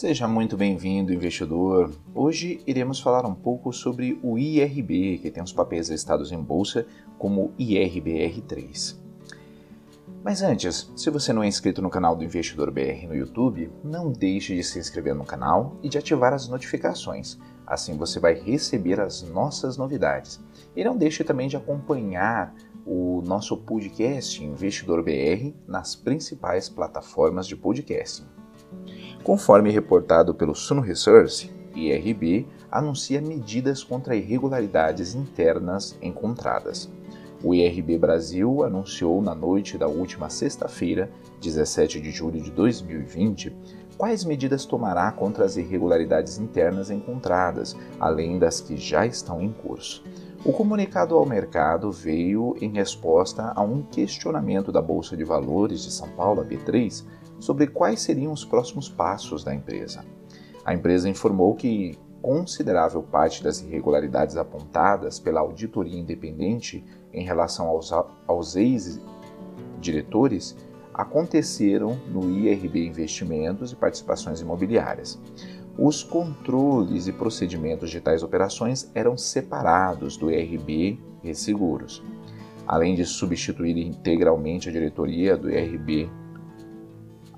Seja muito bem-vindo, investidor. Hoje iremos falar um pouco sobre o IRB, que tem os papéis listados em bolsa como IRBR3. Mas antes, se você não é inscrito no canal do Investidor BR no YouTube, não deixe de se inscrever no canal e de ativar as notificações. Assim você vai receber as nossas novidades. E não deixe também de acompanhar o nosso podcast Investidor BR nas principais plataformas de podcasting. Conforme reportado pelo Suno Research, IRB anuncia medidas contra irregularidades internas encontradas. O IRB Brasil anunciou na noite da última sexta-feira, 17 de julho de 2020, quais medidas tomará contra as irregularidades internas encontradas, além das que já estão em curso. O comunicado ao mercado veio em resposta a um questionamento da Bolsa de Valores de São Paulo, a B3, sobre quais seriam os próximos passos da empresa. A empresa informou que considerável parte das irregularidades apontadas pela auditoria independente em relação aos, aos ex-diretores aconteceram no IRB Investimentos e Participações Imobiliárias. Os controles e procedimentos de tais operações eram separados do IRB Resseguros. Além de substituir integralmente a diretoria do IRB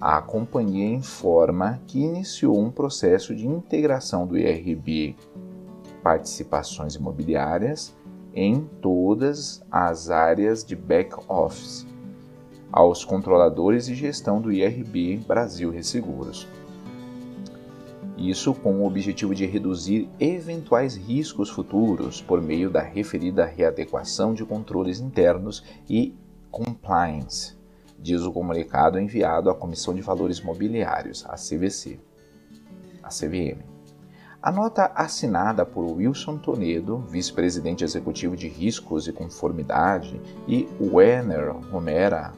a companhia informa que iniciou um processo de integração do IRB Participações Imobiliárias em todas as áreas de back-office, aos controladores e gestão do IRB Brasil Resseguros. Isso com o objetivo de reduzir eventuais riscos futuros por meio da referida readequação de controles internos e compliance diz o comunicado enviado à Comissão de Valores Mobiliários, a CVC, a CVM. A nota assinada por Wilson Tonedo, vice-presidente executivo de Riscos e Conformidade, e Werner Romera,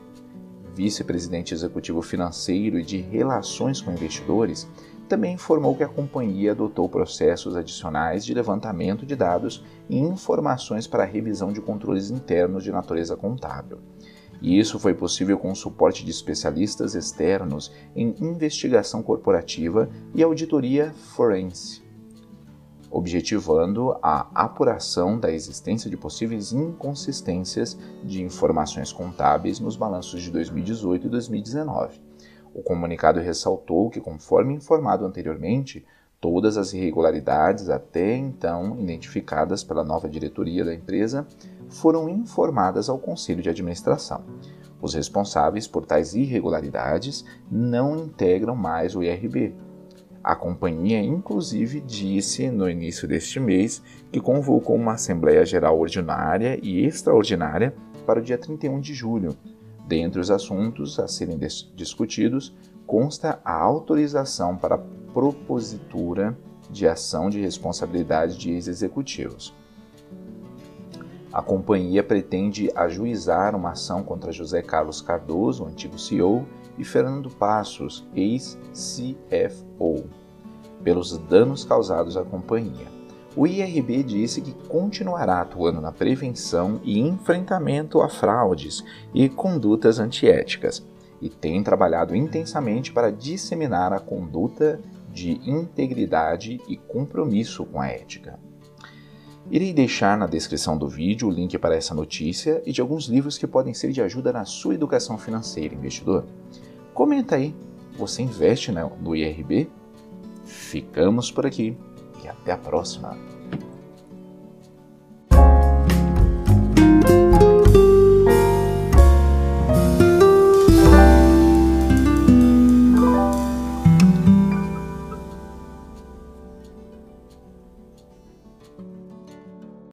vice-presidente executivo financeiro e de Relações com Investidores, também informou que a companhia adotou processos adicionais de levantamento de dados e informações para a revisão de controles internos de natureza contábil. E isso foi possível com o suporte de especialistas externos em investigação corporativa e auditoria forense, objetivando a apuração da existência de possíveis inconsistências de informações contábeis nos balanços de 2018 e 2019. O comunicado ressaltou que, conforme informado anteriormente, todas as irregularidades até então identificadas pela nova diretoria da empresa foram informadas ao Conselho de Administração. Os responsáveis por tais irregularidades não integram mais o IRB. A companhia, inclusive, disse no início deste mês que convocou uma Assembleia Geral Ordinária e Extraordinária para o dia 31 de julho. Dentre os assuntos a serem discutidos, consta a autorização para propositura de ação de responsabilidade de ex-executivos. A companhia pretende ajuizar uma ação contra José Carlos Cardoso, antigo CEO, e Fernando Passos, ex-CFO, pelos danos causados à companhia. O IRB disse que continuará atuando na prevenção e enfrentamento a fraudes e condutas antiéticas e tem trabalhado intensamente para disseminar a conduta de integridade e compromisso com a ética. Irei deixar na descrição do vídeo o link para essa notícia e de alguns livros que podem ser de ajuda na sua educação financeira, investidor. Comenta aí, você investe no IRB? Ficamos por aqui e até a próxima!